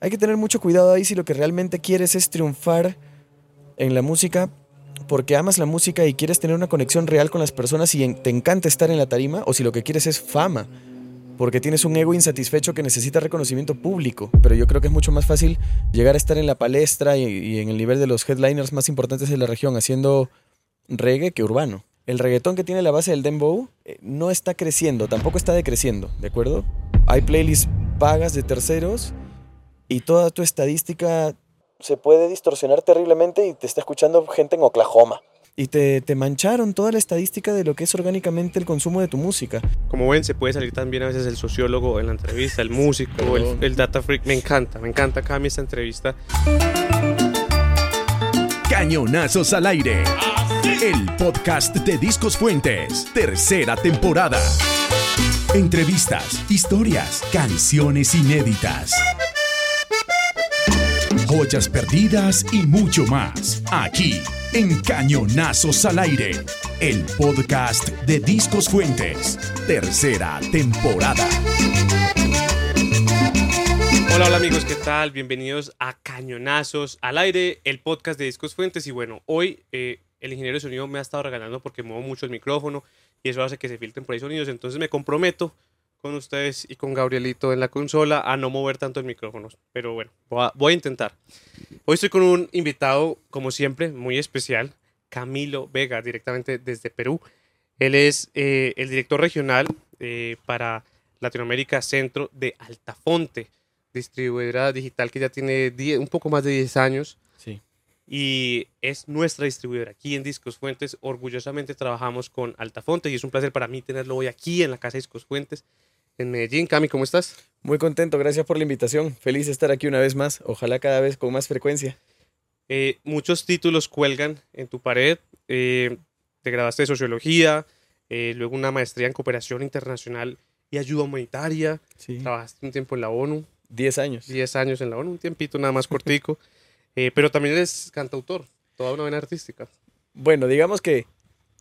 hay que tener mucho cuidado ahí si lo que realmente quieres es triunfar en la música porque amas la música y quieres tener una conexión real con las personas y te encanta estar en la tarima o si lo que quieres es fama porque tienes un ego insatisfecho que necesita reconocimiento público. Pero yo creo que es mucho más fácil llegar a estar en la palestra y, en el nivel de los headliners más importantes de la región haciendo reggae que urbano. El reggaetón que tiene la base del dembow eh, no está creciendo, tampoco está decreciendo, ¿de acuerdo? Hay playlists pagas de terceros y toda tu estadística se puede distorsionar terriblemente y te está escuchando gente en Oklahoma y te, mancharon toda la estadística de lo que es orgánicamente el consumo de tu música. Como ven, se puede salir también a veces el sociólogo en la entrevista, el músico, el, data freak. Me encanta, me encanta cada esta entrevista. Cañonazos al aire. El podcast de Discos Fuentes, tercera temporada. Entrevistas, historias, canciones inéditas joyas perdidas y mucho más. Aquí, en Cañonazos al Aire, el podcast de Discos Fuentes, tercera temporada. Hola, hola amigos, ¿qué tal? Bienvenidos a Cañonazos al Aire, el podcast de Discos Fuentes. Y bueno, hoy eh, el ingeniero de sonido me ha estado regalando porque muevo mucho el micrófono y eso hace que se filtren por ahí sonidos. Entonces me comprometo con ustedes y con Gabrielito en la consola a no mover tanto el micrófono. Pero bueno, voy a, intentar. Hoy estoy con un invitado, como siempre, muy especial, Camilo Vega, directamente desde Perú. Él es eh, el director regional eh, para Latinoamérica Centro de Altafonte, distribuidora digital que ya tiene un poco más de 10 años. Sí. Y es nuestra distribuidora aquí en Discos Fuentes. Orgullosamente trabajamos con Altafonte y es un placer para mí tenerlo hoy aquí en la casa de Discos Fuentes en Medellín. Cami, ¿cómo estás? Muy contento, gracias por la invitación. Feliz de estar aquí una vez más, ojalá cada vez con más frecuencia. Eh, muchos títulos cuelgan en tu pared. Eh, te grabaste de sociología, eh, luego una maestría en cooperación internacional y ayuda humanitaria. Sí. Trabajaste un tiempo en la ONU. Diez años. Diez años en la ONU, un tiempito nada más cortico. pero también eres cantautor, toda una vena artística. Bueno, digamos que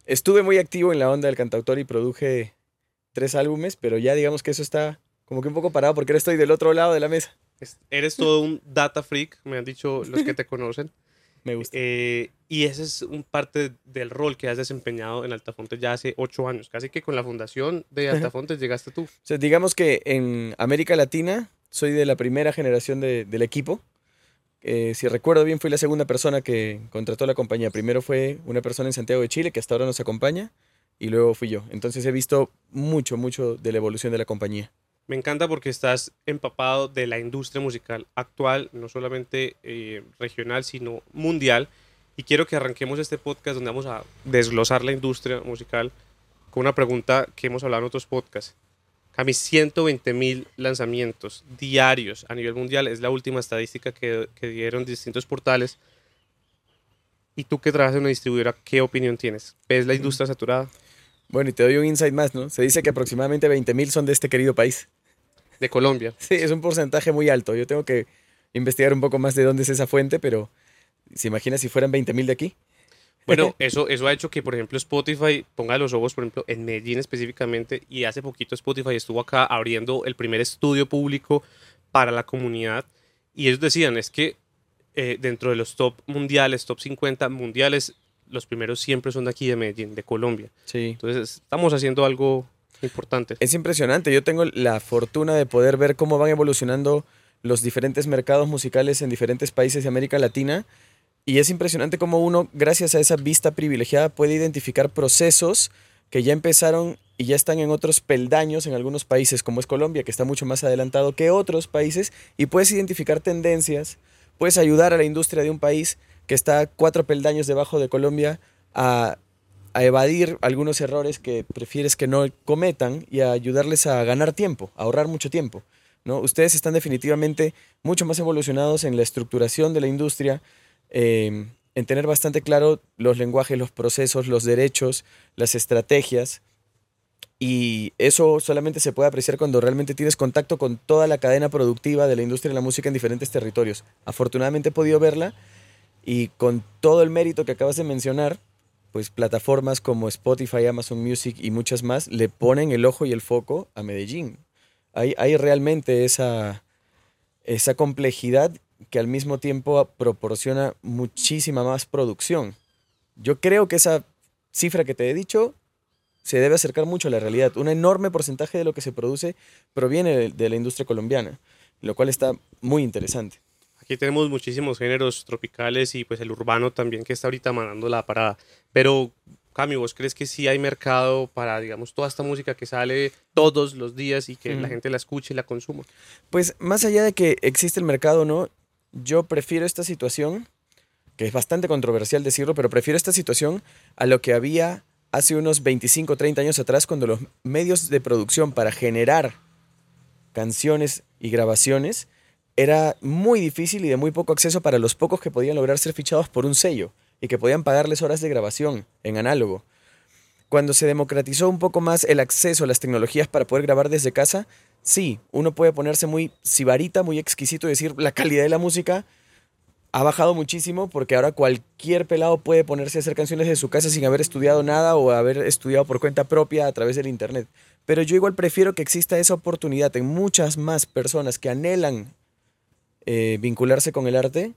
estuve muy activo en la onda del cantautor y produje tres álbumes, pero ya digamos que eso está como que un poco parado porque ahora estoy del otro lado de la mesa. Eres todo un data freak, me han dicho los que te conocen. me gusta. Eh, y ese es un parte del rol que has desempeñado en Altafonte ya hace ocho años. Casi que con la fundación de Altafonte llegaste tú. O sea, digamos que en América Latina soy de la primera generación del equipo. Eh, si recuerdo bien, fui la segunda persona que contrató la compañía. Primero fue una persona en Santiago de Chile que hasta ahora nos acompaña y luego fui yo. Entonces he visto mucho, mucho de la evolución de la compañía. Me encanta porque estás empapado de la industria musical actual, no solamente eh, regional, sino mundial. Y quiero que arranquemos este podcast donde vamos a desglosar la industria musical con una pregunta que hemos hablado en otros podcasts. Cami, 120 mil lanzamientos diarios a nivel mundial es la última estadística que, que dieron distintos portales. Y tú que trabajas en una distribuidora, ¿qué opinión tienes? ¿Ves la industria saturada? Bueno, y te doy un insight más, ¿no? Se dice que aproximadamente 20.000 son de este querido país. De Colombia. Sí, es un porcentaje muy alto. Yo tengo que investigar un poco más de dónde es esa fuente, pero ¿se imagina si fueran 20.000 de aquí? Bueno, eso, eso ha hecho que, por ejemplo, Spotify ponga los ojos, por ejemplo, en Medellín específicamente, y hace poquito Spotify estuvo acá abriendo el primer estudio público para la comunidad, y ellos decían, es que eh, dentro de los top mundiales, top 50 mundiales, los primeros siempre son de aquí, de Medellín, de Colombia. Sí. Entonces, estamos haciendo algo importante. Es impresionante. Yo tengo la fortuna de poder ver cómo van evolucionando los diferentes mercados musicales en diferentes países de América Latina. Y es impresionante cómo uno, gracias a esa vista privilegiada, puede identificar procesos que ya empezaron y ya están en otros peldaños en algunos países, como es Colombia, que está mucho más adelantado que otros países, y puedes identificar tendencias, puedes ayudar a la industria de un país que está cuatro peldaños debajo de Colombia a, evadir algunos errores que prefieres que no cometan y a ayudarles a ganar tiempo, a ahorrar mucho tiempo. ¿no? Ustedes están definitivamente mucho más evolucionados en la estructuración de la industria, em, en tener bastante claro los lenguajes, los procesos, los derechos, las estrategias. Y eso solamente se puede apreciar cuando realmente tienes contacto con toda la cadena productiva de la industria de la música en diferentes territorios. Afortunadamente he podido verla y con todo el mérito que acabas de mencionar, pues plataformas como Spotify, Amazon Music y muchas más le ponen el ojo y el foco a Medellín. Hay, hay realmente esa, esa complejidad que al mismo tiempo proporciona muchísima más producción. Yo creo que esa cifra que te he dicho se debe acercar mucho a la realidad. Un enorme porcentaje de lo que se produce proviene de, la industria colombiana, lo cual está muy interesante. Aquí tenemos muchísimos géneros tropicales y pues el urbano también que está ahorita mandando la parada. Pero Cami, ¿vos crees que sí hay mercado para, digamos, toda esta música que sale todos los días y que la gente la escuche y la consuma? Pues más allá de que existe el mercado no, yo prefiero esta situación, que es bastante controversial decirlo, pero prefiero esta situación a lo que había hace unos 25 o 30 años atrás cuando los medios de producción para generar canciones y grabaciones era muy difícil y de muy poco acceso para los pocos que podían lograr ser fichados por un sello y que podían pagarles horas de grabación en análogo. Cuando se democratizó un poco más el acceso a las tecnologías para poder grabar desde casa, sí, uno puede ponerse muy sibarita, muy exquisito y decir la calidad de la música ha bajado muchísimo porque ahora cualquier pelado puede ponerse a hacer canciones de su casa sin haber estudiado nada o haber estudiado por cuenta propia a través del internet. Pero yo igual prefiero que exista esa oportunidad en muchas más personas que anhelan eh, vincularse con el arte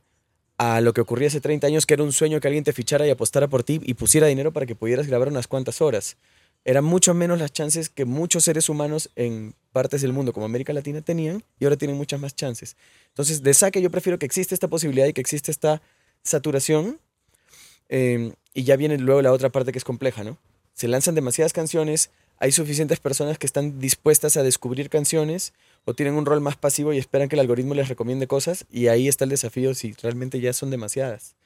a lo que ocurría hace 30 años, que era un sueño que alguien te fichara y apostara por ti y pusiera dinero para que pudieras grabar unas cuantas horas. Eran mucho menos las chances que muchos seres humanos en partes del mundo como América Latina tenían y ahora tienen muchas más chances. Entonces, de saque yo prefiero que existe esta posibilidad y que existe esta saturación eh, y ya viene luego la otra parte que es compleja, ¿no? Se lanzan demasiadas canciones, hay suficientes personas que están dispuestas a descubrir canciones o tienen un rol más pasivo y esperan que el algoritmo les recomiende cosas y ahí está el desafío si realmente ya son demasiadas.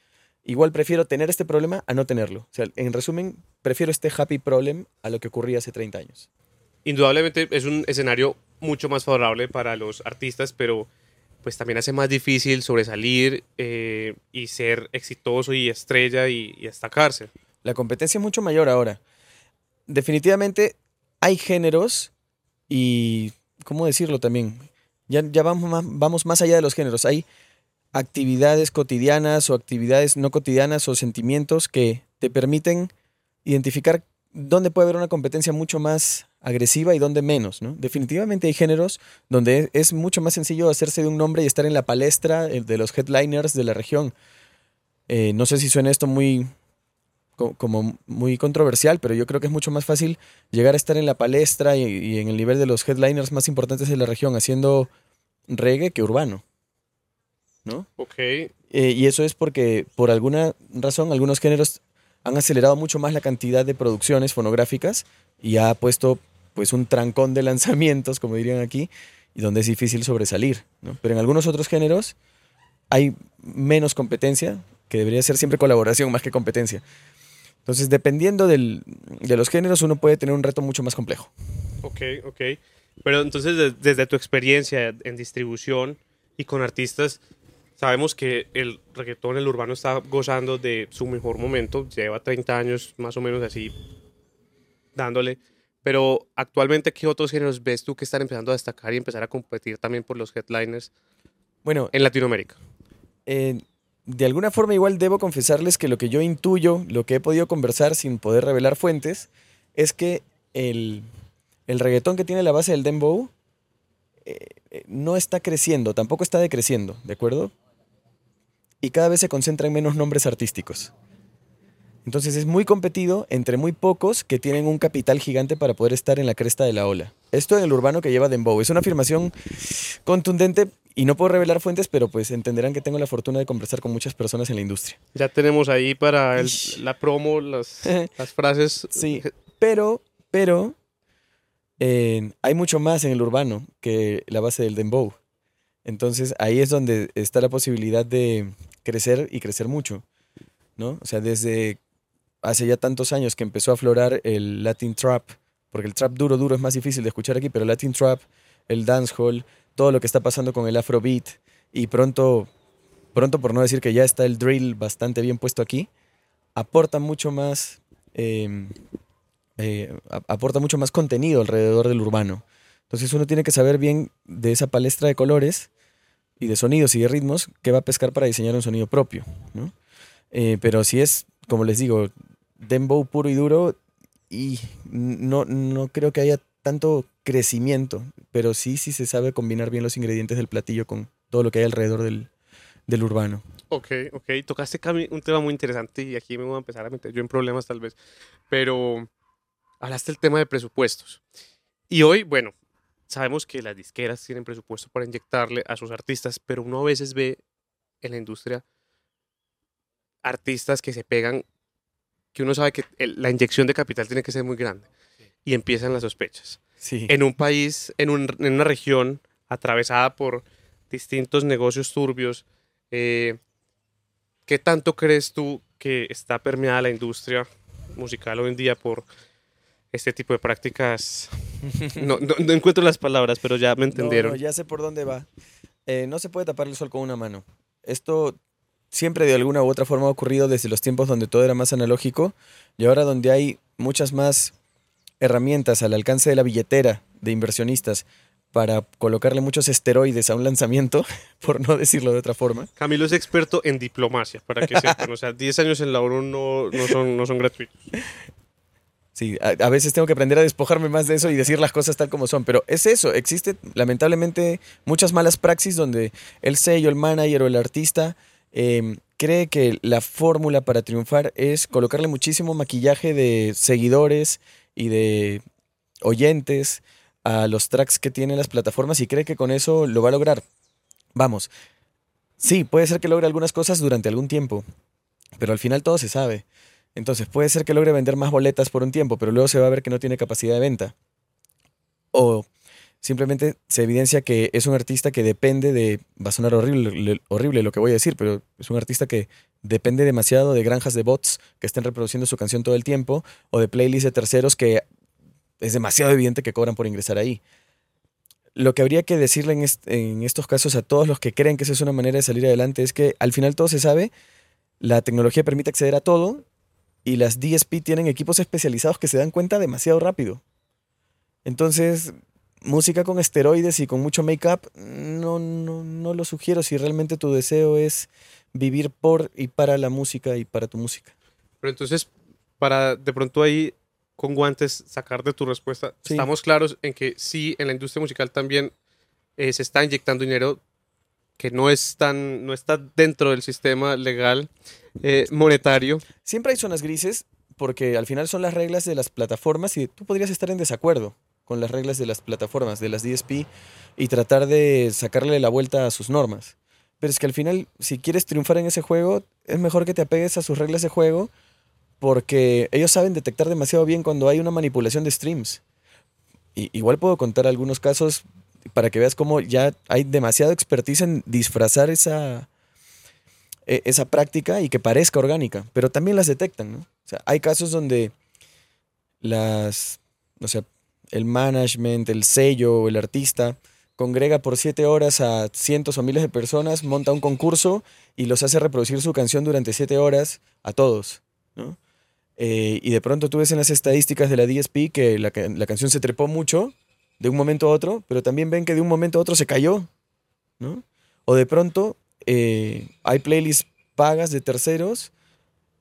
Igual prefiero tener este problema a no tenerlo. O sea, en resumen, prefiero este happy problem a lo que ocurría hace 30 años. Indudablemente es un escenario mucho más favorable para los artistas, pero pues también hace más difícil sobresalir eh, y ser exitoso y estrella y, destacarse. La competencia es mucho mayor ahora. Definitivamente hay géneros y ¿cómo decirlo también? Ya, ya vamos, más, vamos más allá de los géneros. Hay actividades cotidianas o actividades no cotidianas o sentimientos que te permiten identificar dónde puede haber una competencia mucho más agresiva y dónde menos. ¿no? Definitivamente hay géneros donde es mucho más sencillo hacerse de un nombre y estar en la palestra eh, de los headliners de la región. Eh, no sé si suena esto muy, como muy controversial, pero yo creo que es mucho más fácil llegar a estar en la palestra y, en el nivel de los headliners más importantes de la región haciendo reggae que urbano. ¿No? Ok. Eh, y eso es porque por alguna razón algunos géneros han acelerado mucho más la cantidad de producciones fonográficas y ha puesto pues un trancón de lanzamientos, como dirían aquí, y donde es difícil sobresalir. ¿no? Pero en algunos otros géneros hay menos competencia, que debería ser siempre colaboración más que competencia. Entonces, dependiendo del, de los géneros, uno puede tener un reto mucho más complejo. Ok, ok. Pero entonces, desde tu experiencia en distribución y con artistas, sabemos que el reggaetón, el urbano, está gozando de su mejor momento. Lleva 30 años más o menos así dándole. Pero actualmente, ¿qué otros géneros ves tú que están empezando a destacar y empezar a competir también por los headliners bueno, en Latinoamérica? Eh, de alguna forma igual debo confesarles que lo que yo intuyo, lo que he podido conversar sin poder revelar fuentes, es que el, el reggaetón que tiene la base del dembow eh, eh, no está creciendo, tampoco está decreciendo, ¿de acuerdo? Y cada vez se concentra en menos nombres artísticos. Entonces es muy competido entre muy pocos que tienen un capital gigante para poder estar en la cresta de la ola. Esto en el urbano que lleva Dembow es una afirmación contundente y no puedo revelar fuentes, pero pues entenderán que tengo la fortuna de conversar con muchas personas en la industria. Ya tenemos ahí para el, la promo las, las, frases. Sí, pero, pero eh, hay mucho más en el urbano que la base del dembow. Entonces ahí es donde está la posibilidad de crecer y crecer mucho, ¿no? O sea, desde hace ya tantos años que empezó a aflorar el Latin Trap, porque el trap duro, duro es más difícil de escuchar aquí, pero el Latin Trap, el dancehall, todo lo que está pasando con el Afrobeat y pronto, pronto por no decir que ya está el drill bastante bien puesto aquí, aporta mucho más, eh, eh, aporta mucho más contenido alrededor del urbano. Entonces uno tiene que saber bien de esa palestra de colores y de sonidos y de ritmos que va a pescar para diseñar un sonido propio. ¿no? Eh, pero si es, como les digo, dembow puro y duro, y no, no creo que haya tanto crecimiento, pero sí, sí se sabe combinar bien los ingredientes del platillo con, todo lo que hay alrededor del, del urbano. Ok, ok. Tocaste un tema muy interesante y aquí me voy a empezar a meter yo en problemas tal vez. Pero hablaste del tema de presupuestos. Y hoy, bueno, sabemos que las disqueras tienen presupuesto para inyectarle a sus artistas, pero uno a veces ve en la industria artistas que se pegan, que uno sabe que el- la inyección de capital tiene que ser muy grande. Y empiezan las sospechas. Sí. En un país, en, un- en una región atravesada por distintos negocios turbios, eh, ¿qué tanto crees tú que está permeada la industria musical hoy en día por este tipo de prácticas? No, no- no encuentro las palabras, pero ya me No, entendieron. no, ya sé por dónde va. Eh, no se puede tapar el sol con una mano. Esto siempre de alguna u otra forma ha ocurrido desde los tiempos donde todo era más analógico y ahora donde hay muchas más herramientas al alcance de la billetera de inversionistas para colocarle muchos esteroides a un lanzamiento, por no decirlo de otra forma. Camilo es experto en diplomacia, para que sepan. O sea, 10 años en la ONU no, no, son, no son gratuitos. Sí, a, a veces tengo que aprender a despojarme más de eso y decir las cosas tal como son, pero es eso, existe lamentablemente muchas malas praxis donde el sello, el manager o el artista eh, cree que la fórmula para triunfar es colocarle muchísimo maquillaje de seguidores y de oyentes a los tracks que tienen las plataformas y cree que con eso lo va a lograr. Vamos, sí, puede ser que logre algunas cosas durante algún tiempo, pero al final todo se sabe. Entonces puede ser que logre vender más boletas por un tiempo, pero luego se va a ver que no tiene capacidad de venta. O simplemente se evidencia que es un artista que depende de, va a sonar horrible, le- horrible lo que voy a decir, pero es un artista que depende demasiado de granjas de bots que estén reproduciendo su canción todo el tiempo o de playlists de terceros que es demasiado evidente que cobran por ingresar ahí. Lo que habría que decirle en, en estos casos a todos los que creen que esa es una manera de salir adelante es que al final todo se sabe, la tecnología permite acceder a todo y las DSP tienen equipos especializados que se dan cuenta demasiado rápido. Entonces, música con esteroides y con mucho make-up, no, no, no lo sugiero si realmente tu deseo es vivir por y para la música y para tu música. Pero entonces, para de pronto ahí con guantes sacar de tu respuesta, Sí. estamos claros en que sí, en la industria musical también eh, se está inyectando dinero que no, es tan, no está dentro del sistema legal eh, monetario. Siempre hay zonas grises porque al final son las reglas de las plataformas y tú podrías estar en desacuerdo con las reglas de las plataformas, de las DSP, y tratar de sacarle la vuelta a sus normas. Pero es que al final, si quieres triunfar en ese juego, es mejor que te apegues a sus reglas de juego porque ellos saben detectar demasiado bien cuando hay una manipulación de streams. Y, igual puedo contar algunos casos para que veas cómo ya hay demasiada expertise en disfrazar esa, e- esa práctica y que parezca orgánica, pero también las detectan, ¿no? O sea, hay casos donde las, o sea, el management, el sello, el artista congrega por siete horas a cientos o miles de personas, monta un concurso y los hace reproducir su canción durante siete horas a todos, ¿no? Eh, y de pronto tú ves en las estadísticas de la DSP que la, ca- la canción se trepó mucho de un momento a otro, pero también ven que de un momento a otro se cayó, ¿no? O de pronto eh, hay playlists pagas de terceros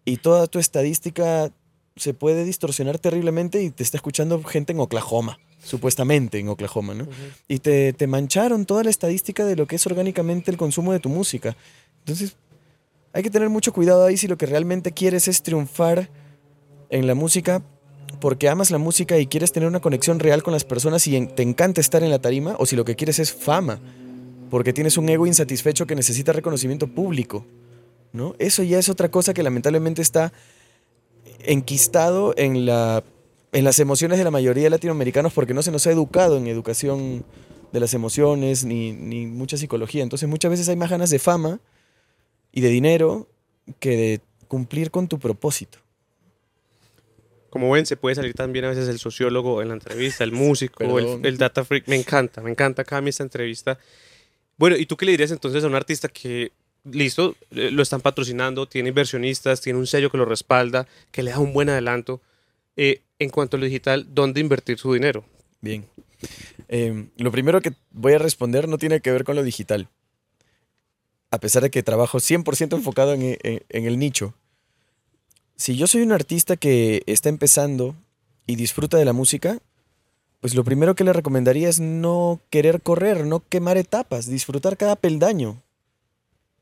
y toda tu estadística se puede distorsionar terriblemente y te está escuchando gente en Oklahoma, supuestamente en Oklahoma, ¿no? Y te, te mancharon toda la estadística de lo que es orgánicamente el consumo de tu música. Entonces, hay que tener mucho cuidado ahí si lo que realmente quieres es triunfar en la música porque amas la música y quieres tener una conexión real con las personas y en- te encanta estar en la tarima o si lo que quieres es fama porque tienes un ego insatisfecho que necesita reconocimiento público, ¿no? Eso ya es otra cosa que lamentablemente está enquistado en, la, en las emociones de la mayoría de latinoamericanos porque no se nos ha educado en educación de las emociones ni, ni mucha psicología. Entonces muchas veces hay más ganas de fama y de dinero que de cumplir con tu propósito. Como ven, se puede salir también a veces el sociólogo en la entrevista, el músico, el, el data freak. Me encanta, me encanta Cami esta entrevista. Bueno, ¿y tú qué le dirías entonces a un artista que, listo, eh, lo están patrocinando, tiene inversionistas, tiene un sello que lo respalda, que le da un buen adelanto? Eh, en cuanto a lo digital, ¿dónde invertir su dinero? Bien. Eh, lo primero que voy a responder no tiene que ver con lo digital. A pesar de que trabajo 100% enfocado en, en- en el nicho. Si yo soy un artista que está empezando y disfruta de la música, pues lo primero que le recomendaría es no querer correr, no quemar etapas, disfrutar cada peldaño,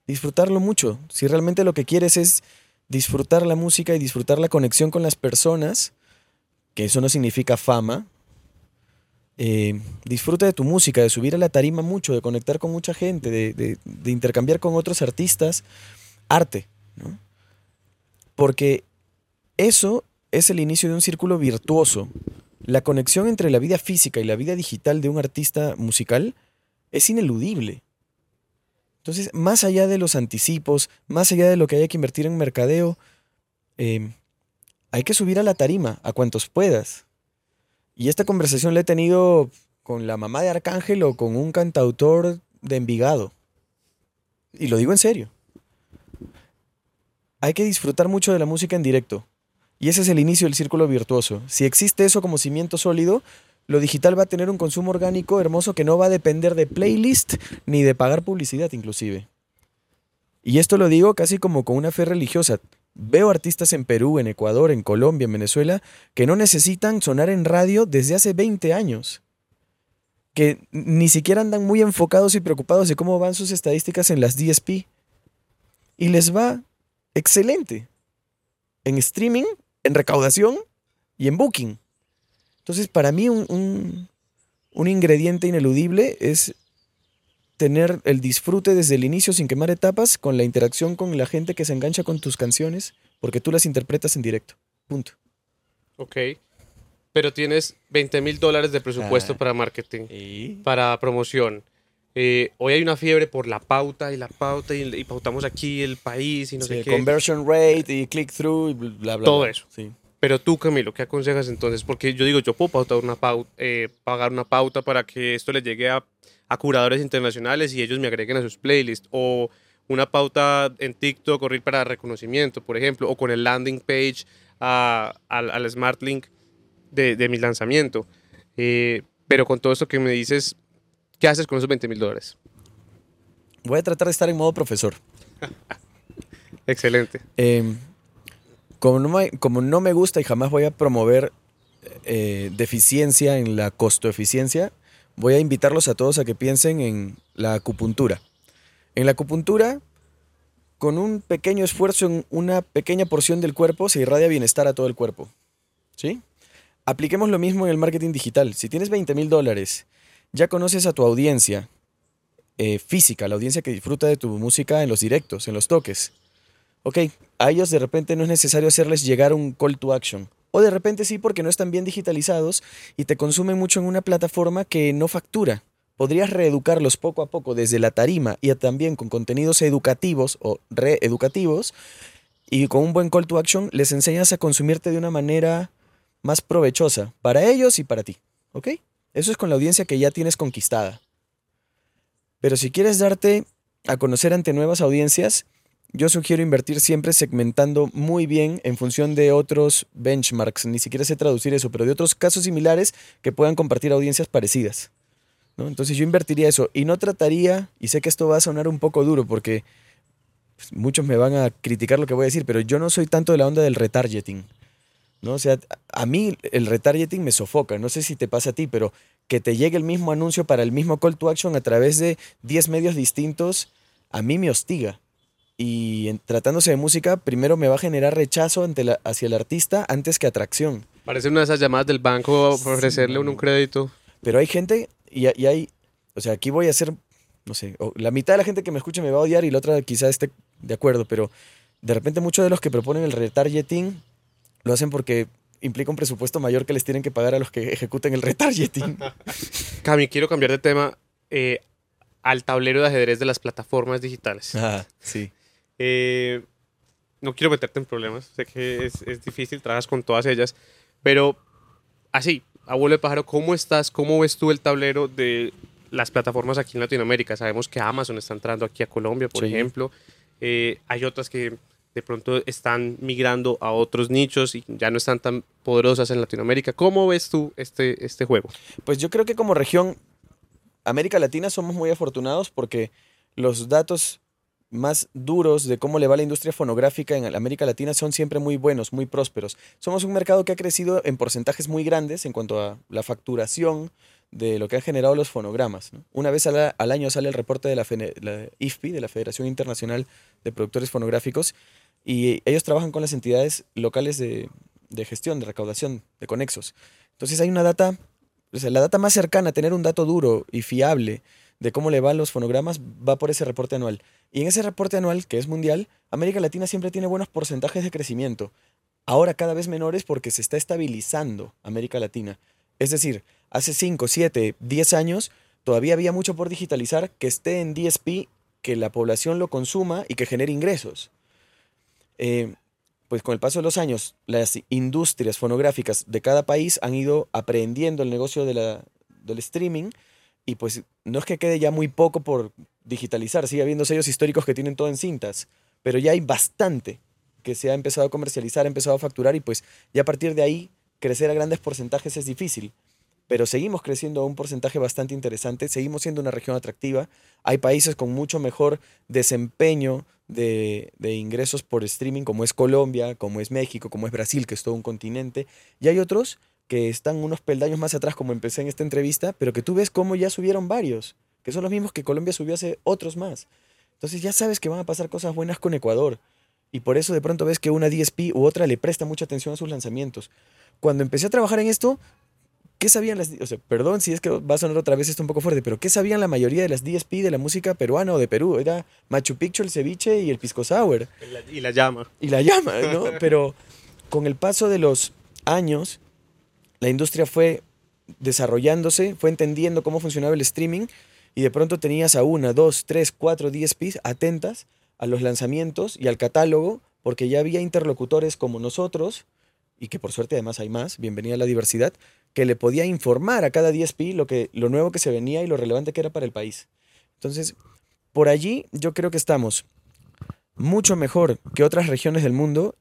disfrutarlo mucho. Si realmente lo que quieres es disfrutar la música y disfrutar la conexión con las personas, que eso no significa fama, eh, disfruta de tu música, de subir a la tarima mucho, de conectar con mucha gente, de, de intercambiar con otros artistas, arte, ¿no? Porque eso es el inicio de un círculo virtuoso. La conexión entre la vida física y la vida digital de un artista musical es ineludible. Entonces, más allá de los anticipos, más allá de lo que haya que invertir en mercadeo, eh, hay que subir a la tarima, a cuantos puedas. Y esta conversación la he tenido con la mamá de Arcángel o con un cantautor de Envigado. Y lo digo en serio. Hay que disfrutar mucho de la música en directo. Y ese es el inicio del círculo virtuoso. Si existe eso como cimiento sólido, lo digital va a tener un consumo orgánico hermoso que no va a depender de playlist ni de pagar publicidad inclusive. Y esto lo digo casi como con una fe religiosa. Veo artistas en Perú, en Ecuador, en Colombia, en Venezuela, que no necesitan sonar en radio desde hace 20 años. Que ni siquiera andan muy enfocados y preocupados de cómo van sus estadísticas en las DSP. Y les va excelente. En streaming en recaudación y en booking. Entonces, para mí un, ingrediente ineludible es tener el disfrute desde el inicio sin quemar etapas con la interacción con la gente que se engancha con tus canciones porque tú las interpretas en directo. Punto. Ok. Pero tienes 20 mil dólares de presupuesto ah. para marketing, para promoción. Eh, hoy hay una fiebre por la pauta y la pauta y, pautamos aquí el país y no sé qué. Conversion rate y click-through y bla, bla. Todo eso. Sí. Pero tú, Camilo, ¿qué aconsejas entonces? Porque yo digo, yo puedo pautar una pauta, eh, pagar una pauta para que esto le llegue a, curadores internacionales y ellos me agreguen a sus playlists. O una pauta en TikTok correr para reconocimiento, por ejemplo. O con el landing page al, Smart Link de, mi lanzamiento. Eh, pero con todo esto que me dices, ¿Qué haces con esos 20 mil dólares? Voy a tratar de estar en modo profesor. Excelente. Em, como, no me, gusta y jamás voy a promover eh, deficiencia en la costo-eficiencia, voy a invitarlos a todos a que piensen en la acupuntura. En la acupuntura, con un pequeño esfuerzo en una pequeña porción del cuerpo, se irradia bienestar a todo el cuerpo. ¿Sí? Apliquemos lo mismo en el marketing digital. Si tienes 20 mil dólares ya conoces a tu audiencia eh, física, la audiencia que disfruta de tu música en los directos, en los toques. Ok, a ellos de repente no es necesario hacerles llegar un call to action. O de repente sí porque no están bien digitalizados y te consumen mucho en una plataforma que no factura. Podrías reeducarlos poco a poco desde la tarima y también con contenidos educativos o reeducativos y con un buen call to action les enseñas a consumirte de una manera más provechosa para ellos y para ti. ¿Ok? Eso es con la audiencia que ya tienes conquistada. Pero si quieres darte a conocer ante nuevas audiencias, yo sugiero invertir siempre segmentando muy bien en función de otros benchmarks, ni siquiera sé traducir eso, pero de otros casos similares que puedan compartir audiencias parecidas. Entonces yo invertiría eso y no trataría, y sé que esto va a sonar un poco duro porque pues, muchos me van a criticar lo que voy a decir, pero yo no soy tanto de la onda del retargeting. ¿no? O sea, a mí el retargeting me sofoca, no sé si te pasa a ti, pero que te llegue el mismo anuncio para el mismo call to action a través de 10 medios distintos, a mí me hostiga. Y en, tratándose de música, primero me va a generar rechazo ante hacia el artista antes que atracción. Parece una de esas llamadas del banco para ofrecerle un, crédito. Pero hay gente, y, y, hay, o sea, aquí voy a hacer, no sé, la mitad de la gente que me escucha me va a odiar y la otra quizá esté de acuerdo, pero de repente muchos de los que proponen el retargeting lo hacen porque implica un presupuesto mayor que les tienen que pagar a los que ejecuten el retargeting. Cami, quiero cambiar de tema eh, al tablero de ajedrez de las plataformas digitales. Ah, sí. Eh, no quiero meterte en problemas, sé que es, es, difícil, trabajas con todas ellas, pero así, abuelo de pájaro, ¿cómo estás? ¿Cómo ves tú el tablero de las plataformas aquí en Latinoamérica? Sabemos que Amazon está entrando aquí a Colombia, por ejemplo. Eh, hay otras que de pronto están migrando a otros nichos y ya no están tan poderosas en Latinoamérica. ¿Cómo ves tú este, este juego? Pues yo creo que como región, América Latina somos muy afortunados porque los datos más duros de cómo le va la industria fonográfica en América Latina son siempre muy buenos, muy prósperos. Somos un mercado que ha crecido en porcentajes muy grandes en cuanto a la facturación de lo que han generado los fonogramas. Una vez al, año sale el reporte de la, la, IFPI, de la Federación Internacional de Productores Fonográficos, y ellos trabajan con las entidades locales de, de gestión, de recaudación, de conexos. Entonces hay una data, o sea, la data más cercana tener un dato duro y fiable de cómo le van los fonogramas va por ese reporte anual. Y en ese reporte anual, que es mundial, América Latina siempre tiene buenos porcentajes de crecimiento. Ahora cada vez menores porque se está estabilizando América Latina. Es decir, hace 5, 7, 10 años todavía había mucho por digitalizar que esté en DSP, que la población lo consuma y que genere ingresos. Eh, pues con el paso de los años, las industrias fonográficas de cada país han ido aprendiendo el negocio de la, del streaming y pues no es que quede ya muy poco por digitalizar, sigue habiendo sellos históricos que tienen todo en cintas, pero ya hay bastante que se ha empezado a comercializar, ha empezado a facturar y pues ya a partir de ahí crecer a grandes porcentajes es difícil. Pero seguimos creciendo a un porcentaje bastante interesante, seguimos siendo una región atractiva. Hay países con mucho mejor desempeño de, de, ingresos por streaming, como es Colombia, como es México, como es Brasil, que es todo un continente. Y hay otros que están unos peldaños más atrás, como empecé en esta entrevista, pero que tú ves cómo ya subieron varios, que son los mismos que Colombia subió hace otros más. Entonces ya sabes que van a pasar cosas buenas con Ecuador. Y por eso de pronto ves que una DSP u otra le presta mucha atención a sus lanzamientos. Cuando empecé a trabajar en esto, ¿qué sabían las... O sea, perdón si es que va a sonar otra vez esto un poco fuerte, pero ¿qué sabían la mayoría de las DSP de la música peruana o de Perú? Era Machu Picchu, el ceviche y el pisco sour. Y la llama. Y la llama, ¿no? pero con el paso de los años la industria fue desarrollándose, fue entendiendo cómo funcionaba el streaming y de pronto tenías a una, dos, tres, cuatro DSPs atentas a los lanzamientos y al catálogo porque ya había interlocutores como nosotros y que por suerte además hay más, bienvenida a la diversidad, que le podía informar a cada DSP lo, que, lo nuevo que se venía y lo relevante que era para el país. Entonces, por allí yo creo que estamos mucho mejor que otras regiones del mundo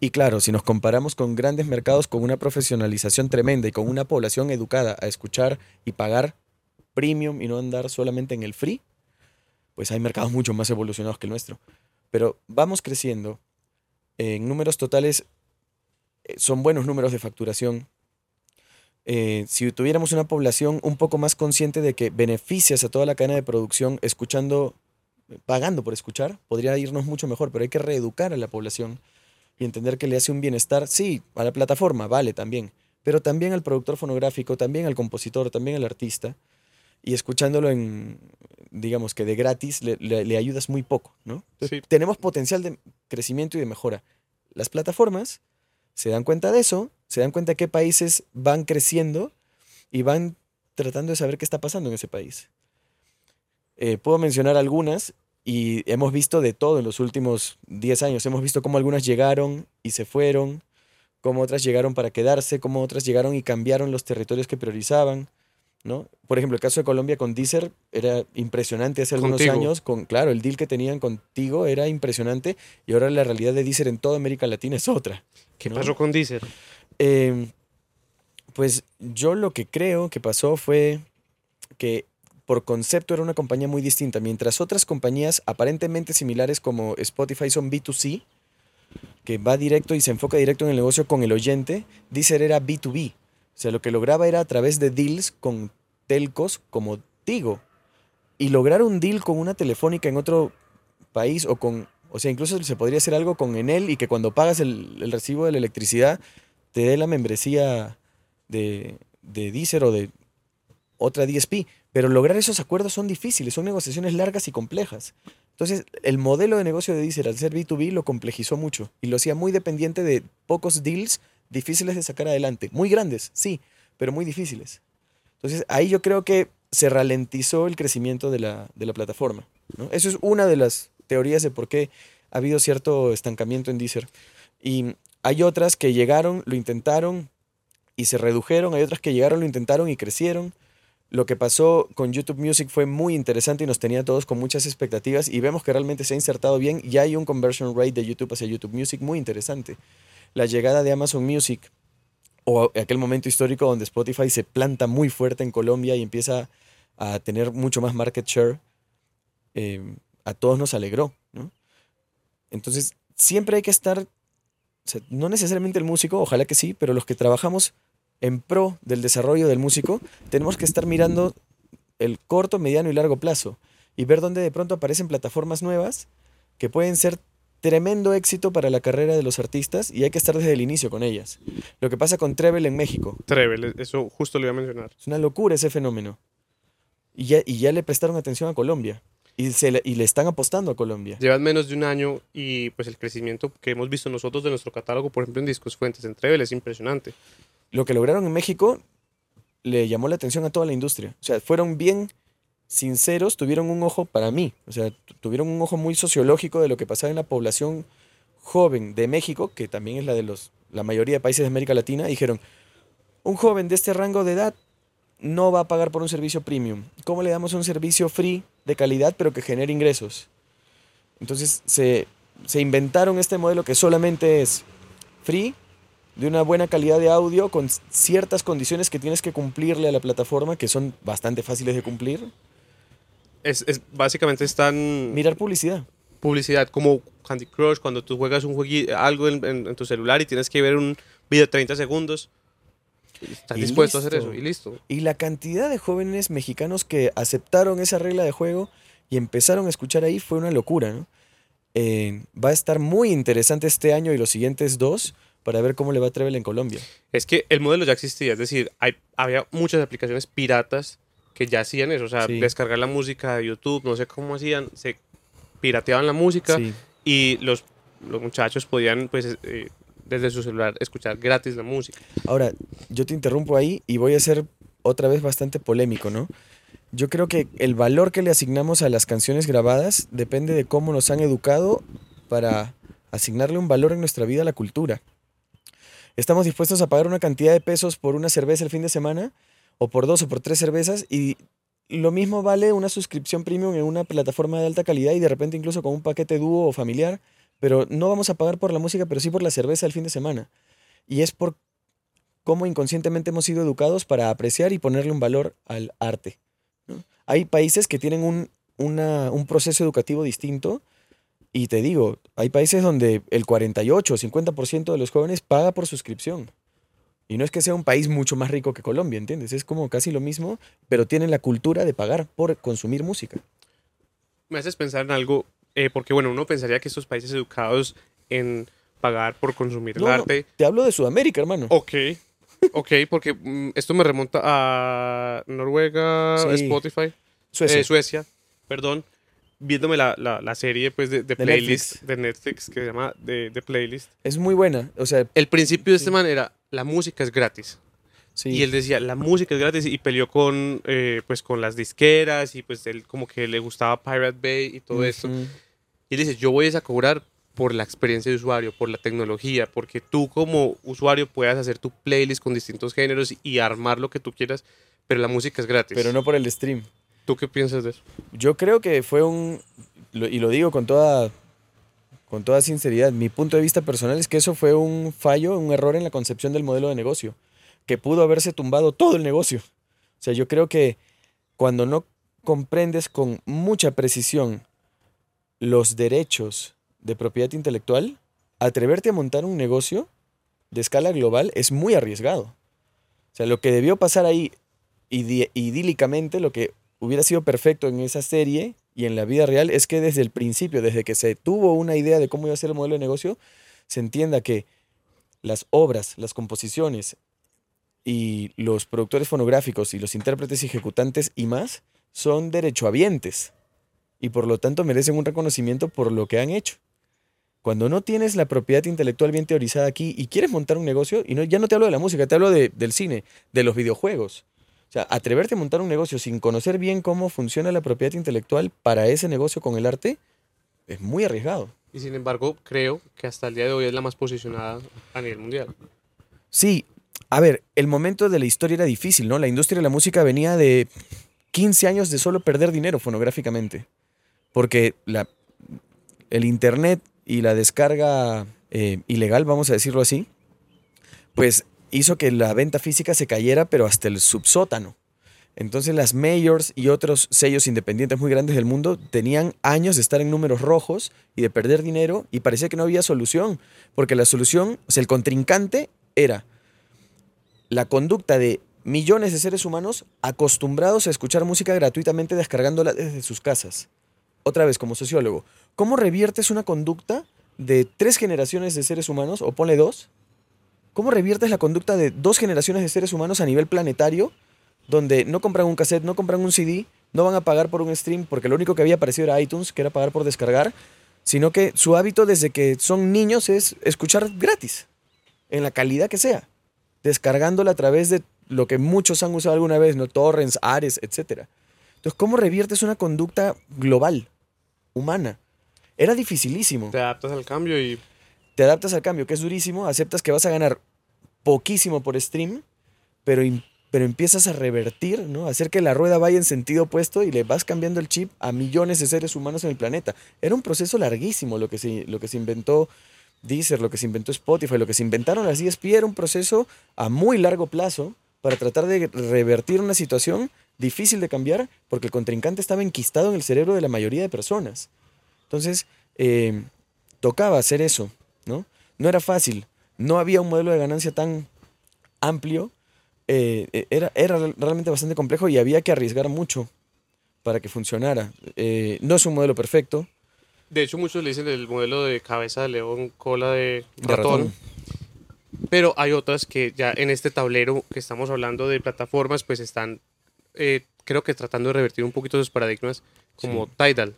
y claro, si nos comparamos con grandes mercados con una profesionalización tremenda y con una población educada a escuchar y pagar premium y no andar solamente en el free, pues hay mercados mucho más evolucionados que el nuestro. Pero vamos creciendo. En números totales eh, son buenos números de facturación. Eh, si tuviéramos una población un poco más consciente de que beneficias a toda la cadena de producción escuchando, pagando por escuchar, podría irnos mucho mejor, pero hay que reeducar a la población y entender que le hace un bienestar, sí, a la plataforma, vale también, pero también al productor fonográfico, también al compositor, también al artista, y escuchándolo en, digamos que de gratis, le, ayudas muy poco, ¿no? Tenemos potencial de crecimiento y de mejora. Las plataformas se dan cuenta de eso, se dan cuenta de qué países van creciendo y van tratando de saber qué está pasando en ese país. Eh, puedo mencionar algunas y hemos visto de todo en los últimos 10 años. Hemos visto cómo algunas llegaron y se fueron, cómo otras llegaron para quedarse, cómo otras llegaron y cambiaron los territorios que priorizaban. ¿no? Por ejemplo, el caso de Colombia con Deezer era impresionante hace algunos años. Con, claro, el deal que tenían contigo era impresionante y ahora la realidad de Deezer en toda América Latina es otra. ¿Qué pasó con Deezer? Em, pues yo lo que creo que pasó fue que por concepto era una compañía muy distinta, mientras otras compañías aparentemente similares como Spotify son B2C, que va directo y se enfoca directo en el negocio con el oyente, Deezer era B2B. O sea, lo que lograba era a través de deals con telcos como Tigo. Y lograr un deal con una telefónica en otro país o con, o sea, incluso se podría hacer algo con Enel y que cuando pagas el, recibo de la electricidad te dé la membresía de, de Deezer o de otra DSP. Pero lograr esos acuerdos son difíciles, son negociaciones largas y complejas. Entonces, el modelo de negocio de Deezer al ser B2B lo complejizó mucho y lo hacía muy dependiente de pocos deals difíciles de sacar adelante. Muy grandes, sí, pero muy difíciles. Entonces, ahí yo creo que se ralentizó el crecimiento de la, plataforma. Eso es una de las teorías de por qué ha habido cierto estancamiento en Deezer. Y hay otras que llegaron, lo intentaron y se redujeron. Hay otras que llegaron, lo intentaron y crecieron. Lo que pasó con YouTube Music fue muy interesante y nos tenía todos con muchas expectativas y vemos que realmente se ha insertado bien y hay un conversion rate de YouTube hacia YouTube Music muy interesante. La llegada de Amazon Music o aquel momento histórico donde Spotify se planta muy fuerte en Colombia y empieza a tener mucho más market share, eh, a todos nos alegró. Entonces, siempre hay que estar, no necesariamente el músico, ojalá que sí, pero los que trabajamos en pro del desarrollo del músico, tenemos que estar mirando el corto, mediano y largo plazo y ver dónde de pronto aparecen plataformas nuevas que pueden ser tremendo éxito para la carrera de los artistas y hay que estar desde el inicio con ellas. Lo que pasa con Treble en México. Treble, eso justo lo iba a mencionar. Es una locura ese fenómeno. Y ya, y ya le prestaron atención a Colombia. Y, se le, y le están apostando a Colombia. Llevan menos de un año y pues el crecimiento que hemos visto nosotros de nuestro catálogo, por ejemplo en Discos Fuentes, en Treble, es impresionante. Lo que lograron en México le llamó la atención a toda la industria. O sea, fueron bien sinceros, tuvieron un ojo para mí. O sea, tuvieron un ojo muy sociológico de lo que pasaba en la población joven de México, que también es la de los, la mayoría de países de América Latina, dijeron, un joven de este rango de edad no va a pagar por un servicio premium. ¿Cómo le damos un servicio free de calidad pero que genere ingresos? Entonces se, se inventaron este modelo que solamente es free, de una buena calidad de audio, con ciertas condiciones que tienes que cumplirle a la plataforma, que son bastante fáciles de cumplir. Es, es básicamente están... Mirar publicidad. Publicidad, como Candy Crush, cuando tú juegas un jueguito, algo en, en- en tu celular y tienes que ver un video de 30 segundos. Estás Y dispuesto a hacer eso y listo. Y la cantidad de jóvenes mexicanos que aceptaron esa regla de juego y empezaron a escuchar ahí fue una locura, ¿no? Eh, va a estar muy interesante este año y los siguientes dos para ver cómo le va a Treble en Colombia. Es que el modelo ya existía, es decir, hay, había muchas aplicaciones piratas que ya hacían eso, o sea, Sí. descargar la música de YouTube, no sé cómo hacían, se pirateaban la música Sí. y los, los muchachos podían, pues, eh, desde su celular escuchar gratis la música. Ahora, yo te interrumpo ahí y voy a ser otra vez bastante polémico, ¿no? Yo creo que el valor que le asignamos a las canciones grabadas depende de cómo nos han educado para asignarle un valor en nuestra vida a la cultura. Estamos dispuestos a pagar una cantidad de pesos por una cerveza el fin de semana, o por dos o por tres cervezas, y lo mismo vale una suscripción premium en una plataforma de alta calidad y de repente incluso con un paquete dúo o familiar, pero no vamos a pagar por la música, pero sí por la cerveza el fin de semana. Y es por cómo inconscientemente hemos sido educados para apreciar y ponerle un valor al arte. Hay países que tienen un, un proceso educativo distinto y te digo, hay países donde el 48 o 50% de los jóvenes paga por suscripción. Y no es que sea un país mucho más rico que Colombia, ¿entiendes? Es como casi lo mismo, pero tienen la cultura de pagar por consumir música. Me haces pensar en algo, eh, porque bueno, uno pensaría que estos países educados en pagar por consumir No, el no, arte. te hablo de Sudamérica, hermano. Ok, ok, porque mm, esto me remonta a Noruega, Sí. Spotify, Suecia. eh, Suecia, perdón, viéndome la, la, la serie pues, de, de De playlist Netflix. de Netflix que se llama de, de Playlist. es muy buena. O sea, El principio de Sí. este man era, la música es gratis. sí. Y él decía, la música es gratis y peleó con, eh, pues, con las disqueras y pues él como que le gustaba Pirate Bay y todo. Ujú. Y él dice, yo voy a cobrar por la experiencia de usuario, por la tecnología, porque tú como usuario puedas hacer tu playlist con distintos géneros y armar lo que tú quieras, pero la música es gratis. Pero no por el stream. ¿Tú qué piensas de eso? Yo creo que fue un, y lo digo con toda, con toda sinceridad, mi punto de vista personal es que eso fue un fallo, un error en la concepción del modelo de negocio, que pudo haberse tumbado todo el negocio. O sea, yo creo que cuando no comprendes con mucha precisión los derechos de propiedad intelectual, atreverte a montar un negocio de escala global es muy arriesgado. O sea, lo que debió pasar ahí idílicamente, lo que hubiera sido perfecto en esa serie y en la vida real es que desde el principio, desde que se tuvo una idea de cómo iba a ser el modelo de negocio, se entienda que las obras, las composiciones y los productores fonográficos y los intérpretes ejecutantes y más son derechohabientes y por lo tanto merecen un reconocimiento por lo que han hecho. Cuando no tienes la propiedad intelectual bien teorizada aquí y quieres montar un negocio, y no, ya no te hablo de la música, te hablo de- del cine, de los videojuegos. O sea, atreverte a montar un negocio sin conocer bien cómo funciona la propiedad intelectual para ese negocio con el arte es muy arriesgado. Y sin embargo, creo que hasta el día de hoy es la más posicionada a nivel mundial. Sí, a ver, el momento de la historia era difícil, ¿no? La industria de la música venía de 15 años de solo perder dinero fonográficamente. Porque la, el internet y la descarga eh, ilegal, vamos a decirlo así, pues hizo que la venta física se cayera, pero hasta el subsótano. Entonces las majors y otros sellos independientes muy grandes del mundo tenían años de estar en números rojos y de perder dinero y parecía que no había solución, porque la solución, o sea, el contrincante era la conducta de millones de seres humanos acostumbrados a escuchar música gratuitamente descargándola desde sus casas. Otra vez, como sociólogo, ¿cómo reviertes una conducta de tres generaciones de seres humanos, o ponle dos? ¿Cómo reviertes la conducta de dos generaciones de seres humanos a nivel planetario? donde no compran un cassette, no compran un CD, no van a pagar por un stream, porque lo único que había aparecido era iTunes, que era pagar por descargar, sino que su hábito desde que son niños es escuchar gratis, en la calidad que sea, descargándola a través de lo que muchos han usado alguna vez, ¿no? Torrents, Ares, etc. Entonces, ¿cómo reviertes una conducta global, humana? Era dificilísimo. Te adaptas al cambio y... Te adaptas al cambio, que es durísimo, aceptas que vas a ganar poquísimo por stream, pero pero empiezas a revertir, ¿no? hacer que la rueda vaya en sentido opuesto y le vas cambiando el chip a millones de seres humanos en el planeta. Era un proceso larguísimo lo que se, lo que se inventó Deezer, lo que se inventó Spotify, lo que se inventaron las DSP era un proceso a muy largo plazo para tratar de revertir una situación difícil de cambiar porque el contrincante estaba enquistado en el cerebro de la mayoría de personas. Entonces, eh, tocaba hacer eso, ¿no? No era fácil, no había un modelo de ganancia tan amplio eh, eh, era, era realmente bastante complejo y había que arriesgar mucho para que funcionara. Eh, no es un modelo perfecto. De hecho, muchos le dicen el modelo de cabeza de león, cola de ratón. Pero hay otras que ya en este tablero que estamos hablando de plataformas, pues están, creo que tratando de revertir un poquito esos paradigmas, como Tidal.